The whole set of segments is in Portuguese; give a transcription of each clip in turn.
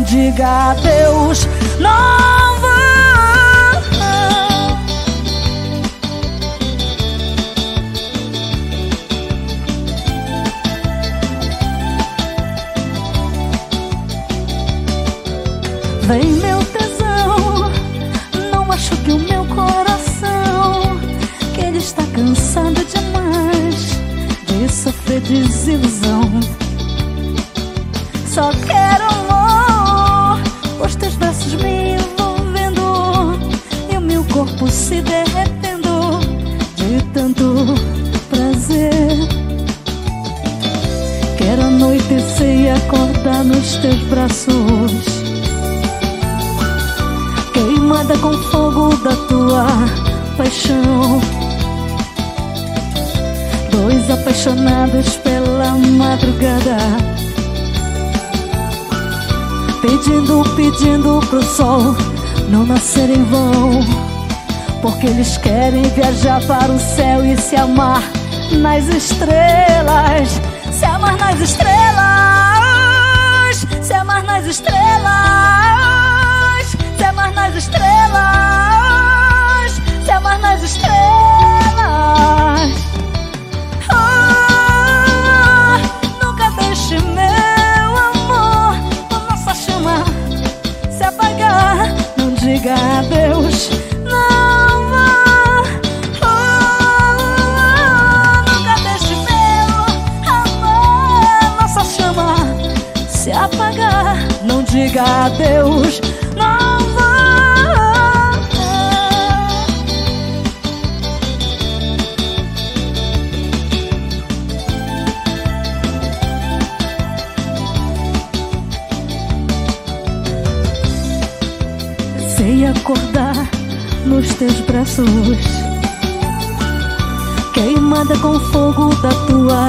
diga adeus. Não vá. Vem meu tesão, não machuque o meu coração, que ele está cansado demais de sofrer desilusão. Só quero os teus braços me envolvendo e o meu corpo se derretendo de tanto prazer. Quero anoitecer e acordar nos teus braços queimada com fogo da tua paixão. Dois apaixonados pela madrugada, pedindo, pedindo pro sol não nascer em vão. Porque eles querem viajar para o céu e se amar nas estrelas. Se amar nas estrelas, Sei acordar nos teus braços, queimada com fogo da tua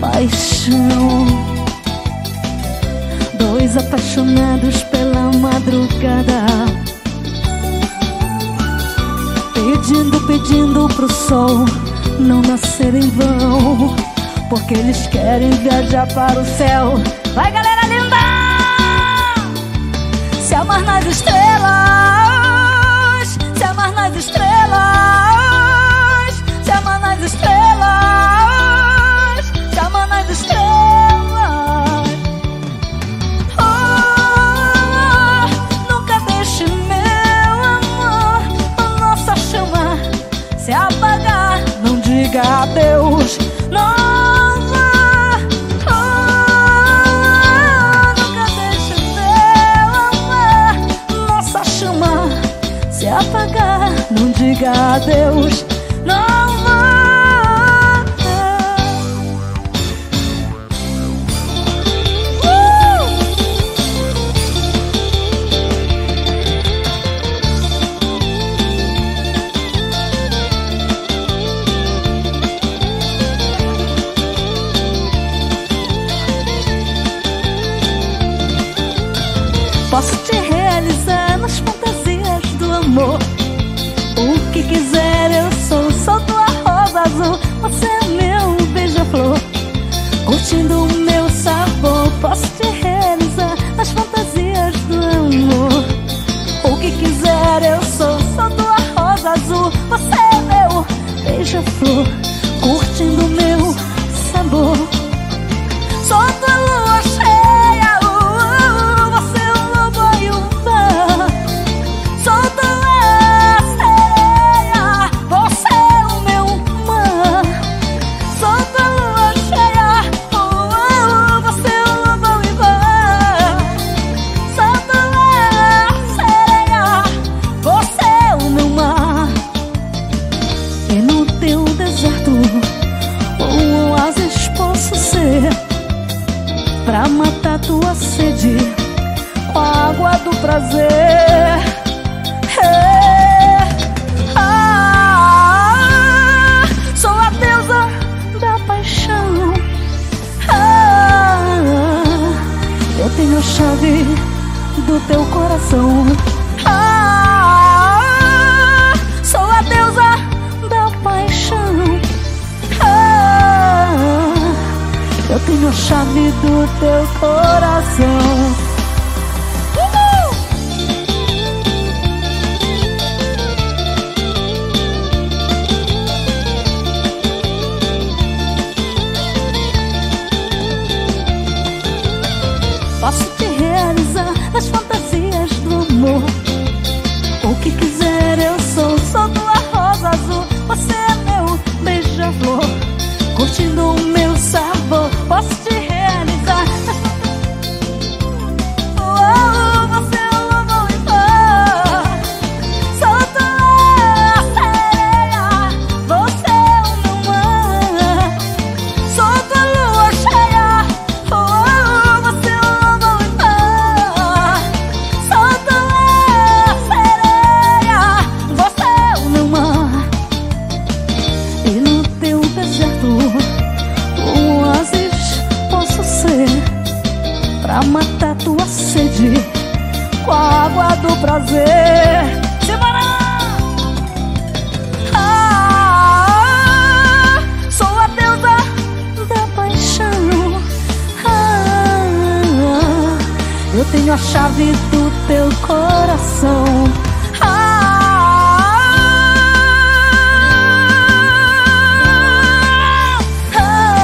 paixão. Dois apaixonados pela madrugada, pedindo, pedindo pro sol não nascer em vão, porque eles querem viajar para o céu. Vai, galera linda! Se amar nas estrelas, adeus, curtindo o Pra matar tua sede com a água do prazer. É. Ah, sou a deusa da paixão. Ah, eu tenho a chave do teu coração. Ah, e no chame do teu coração. Posso prazer. Separar ah, Sou a deusa da paixão. Ah, Eu tenho a chave do teu coração. Ah, ah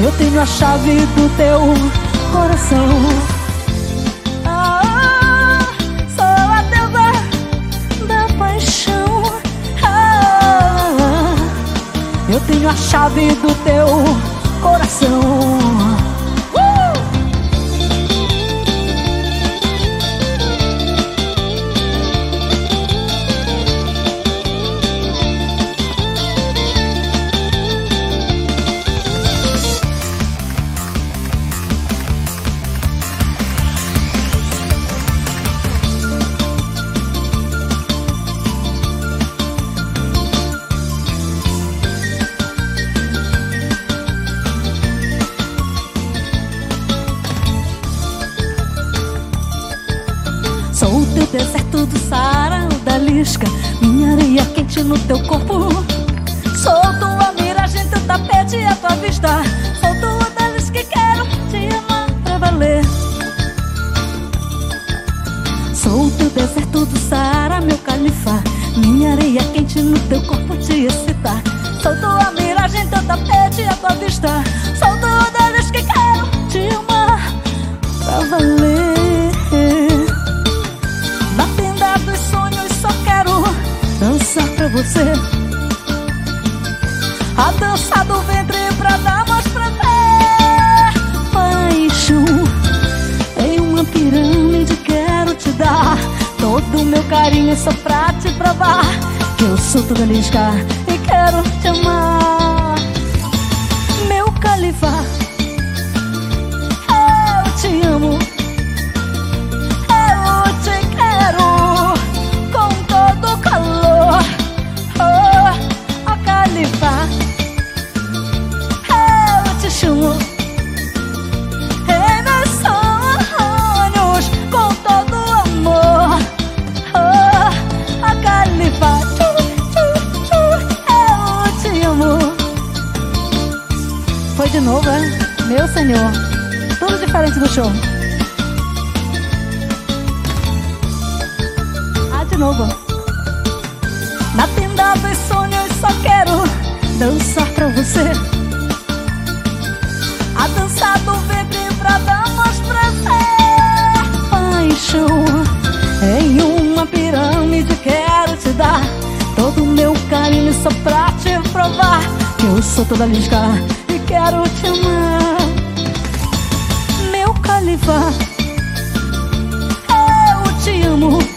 Eu tenho a chave do teu coração. Tenho a chave do teu coração. Sou Show. Ah, de novo. Na tenda dos sonhos só quero dançar pra você. A dança do ventre pra dar mais prazer. Paixão em uma pirâmide quero te dar todo o meu carinho só pra te provar que eu sou toda lisca quero te amar, meu califa. Eu te amo.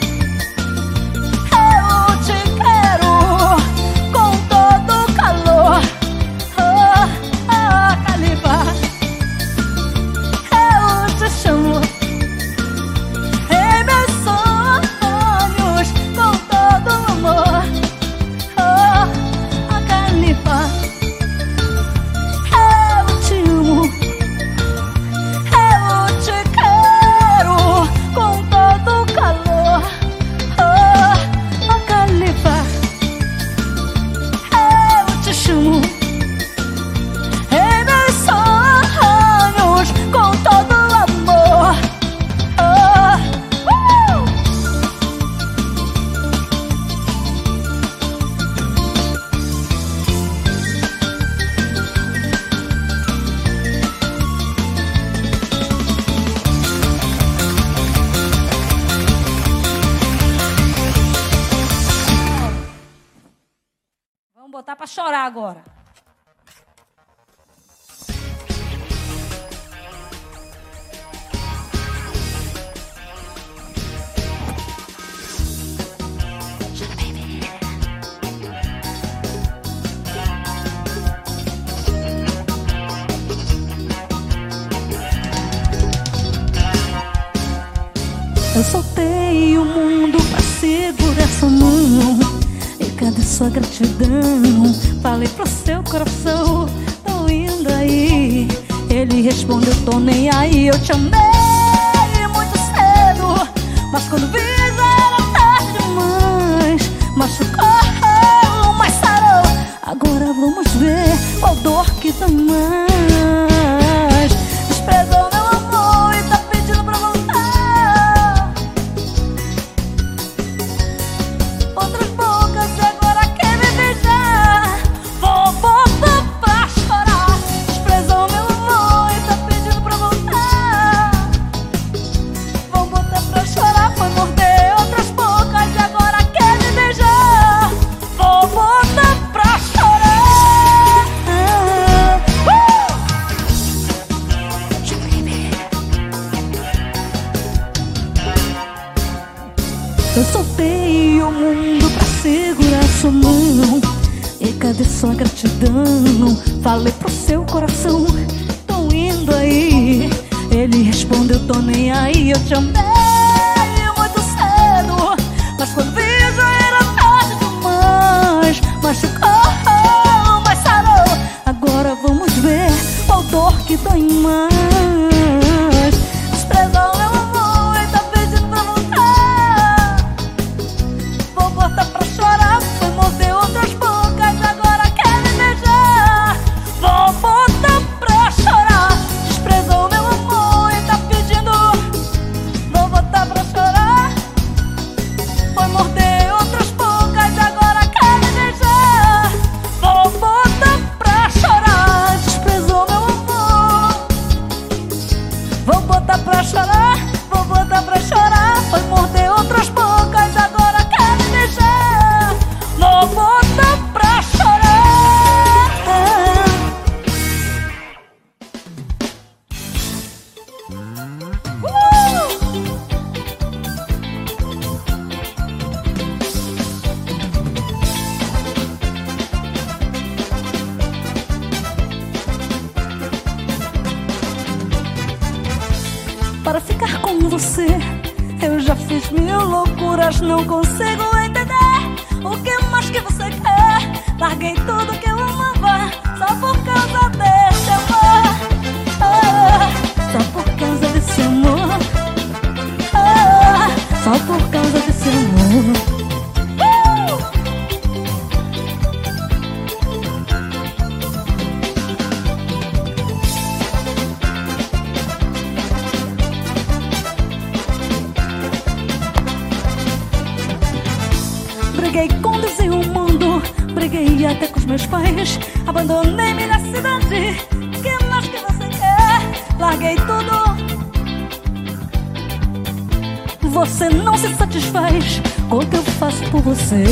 Eu soltei o mundo pra segurar sua mão. E cadê sua gratidão? Falei pro seu coração, tô indo aí. Ele respondeu, tô nem aí. Eu te amei muito cedo Mas quando vi já era tarde demais. Machucou, mas sarou. Agora vamos ver qual dor que dá sua gratidão? Falei você. Eu já fiz mil loucuras, não consigo entender o que mais que você quer. Larguei tudo que eu amava só por causa desse amor. Ah, só por causa desse amor. Ah, só por causa desse amor. Briguei com o mundo Briguei até com os meus pais. Abandonei-me na cidade Que mais que você quer? Larguei tudo. Você não se satisfaz Com o que eu faço por você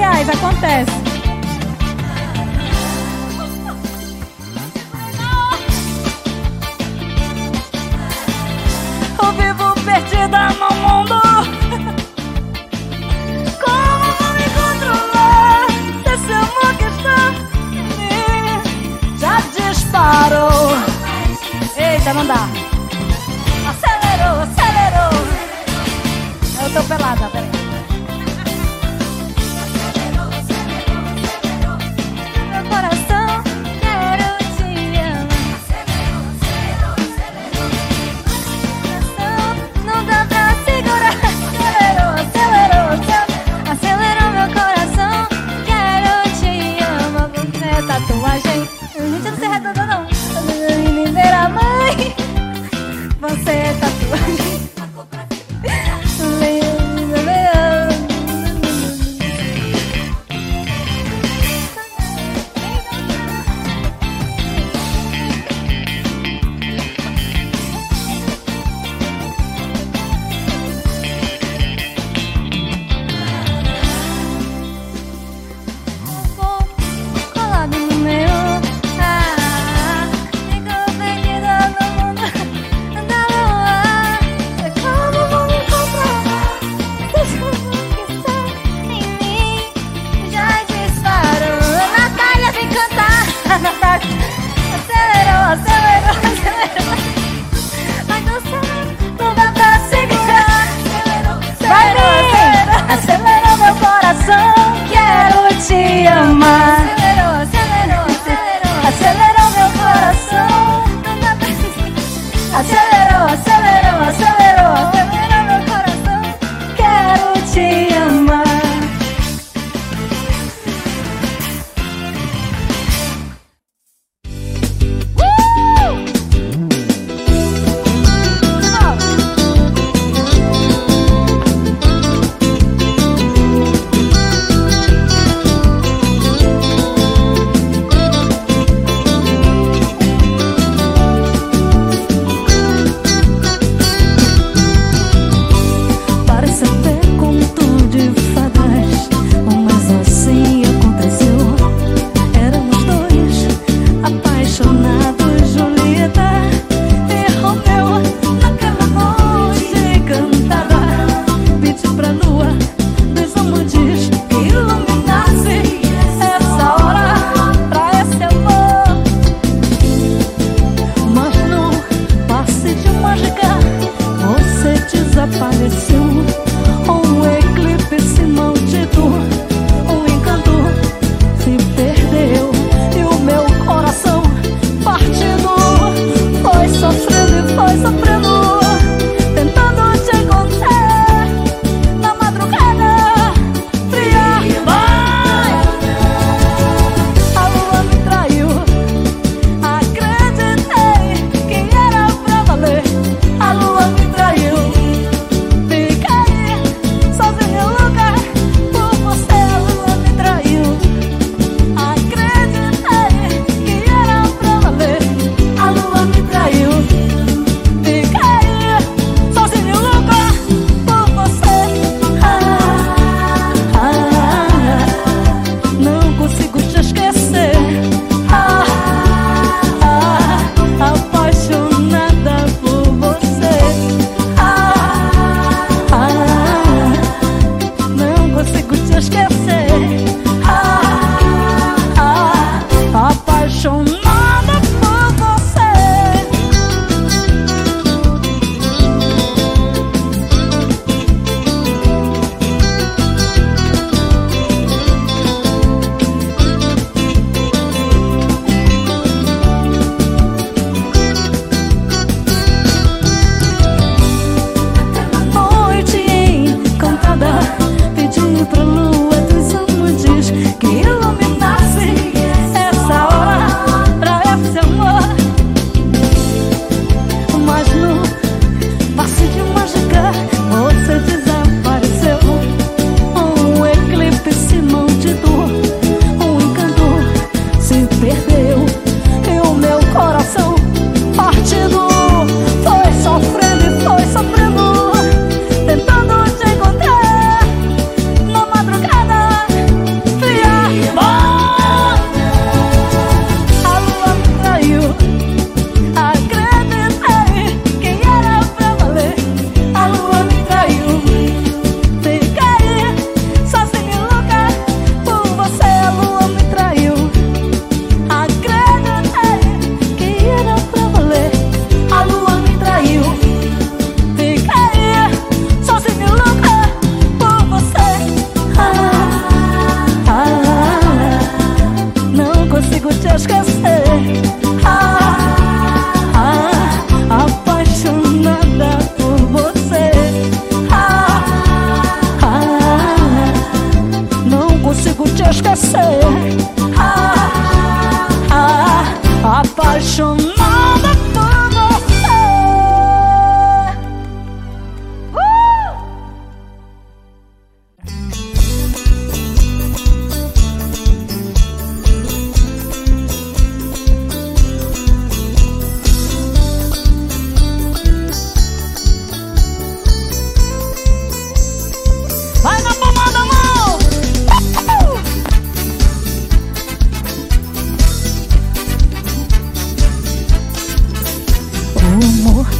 Acontece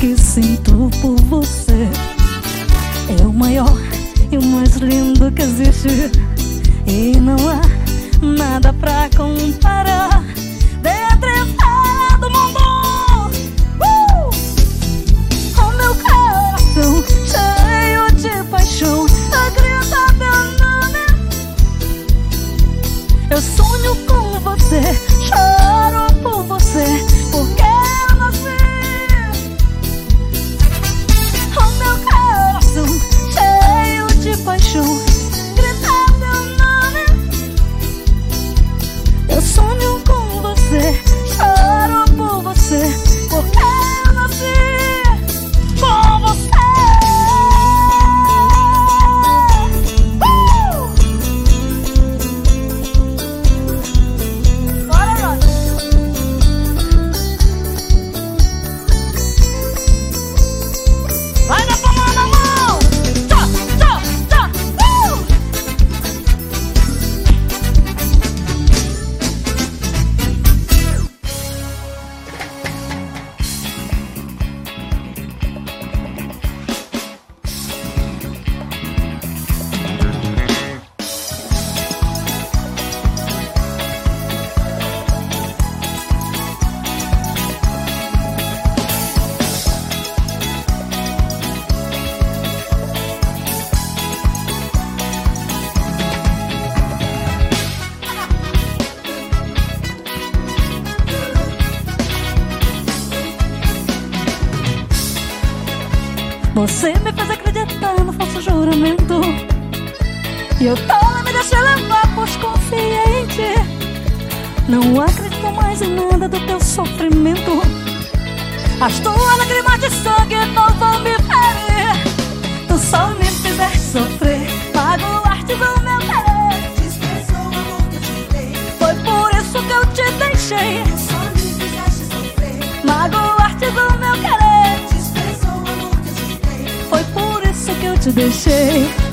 que sinto por você é o maior e o mais lindo que existe. E não há nada pra comparar. Detrevada do mundo, uh! o meu coração cheio de paixão. A grita meu nome. Eu sonho com você. Você me fez acreditar no falso juramento. E eu toda me deixei levar, pois confiei em ti Não acredito mais em nada do teu sofrimento. As tuas lágrimas de sangue não vão me ferir. Tu só me fizeste sofrer. Magoaste do meu querer. O amor que eu te dei. Foi por isso que eu te deixei. Só me fizeste sofrer. Magoaste do meu querer por isso que eu